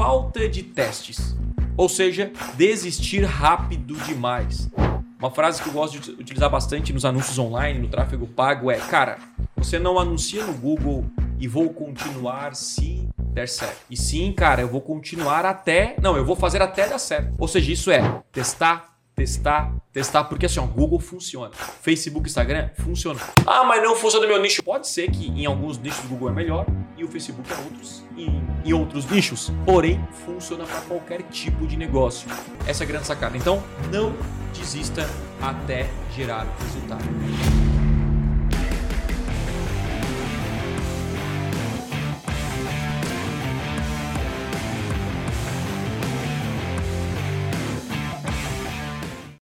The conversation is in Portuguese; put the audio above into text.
falta de testes. Ou seja, desistir rápido demais. Uma frase que eu gosto de utilizar bastante nos anúncios online, no tráfego pago é: cara, você não anuncia no Google e vou continuar se der certo. E sim, cara, eu vou continuar até. Não, eu vou fazer até dar certo. Ou seja, isso é testar, testar, testar, porque assim, ó, Google funciona. Facebook, Instagram funciona. Ah, mas não funciona no meu nicho. Pode ser que em alguns nichos do Google é melhor e o Facebook em outros e em outros nichos. Porém, funciona para qualquer tipo de negócio. Essa é a grande sacada. Então, não desista até gerar resultado.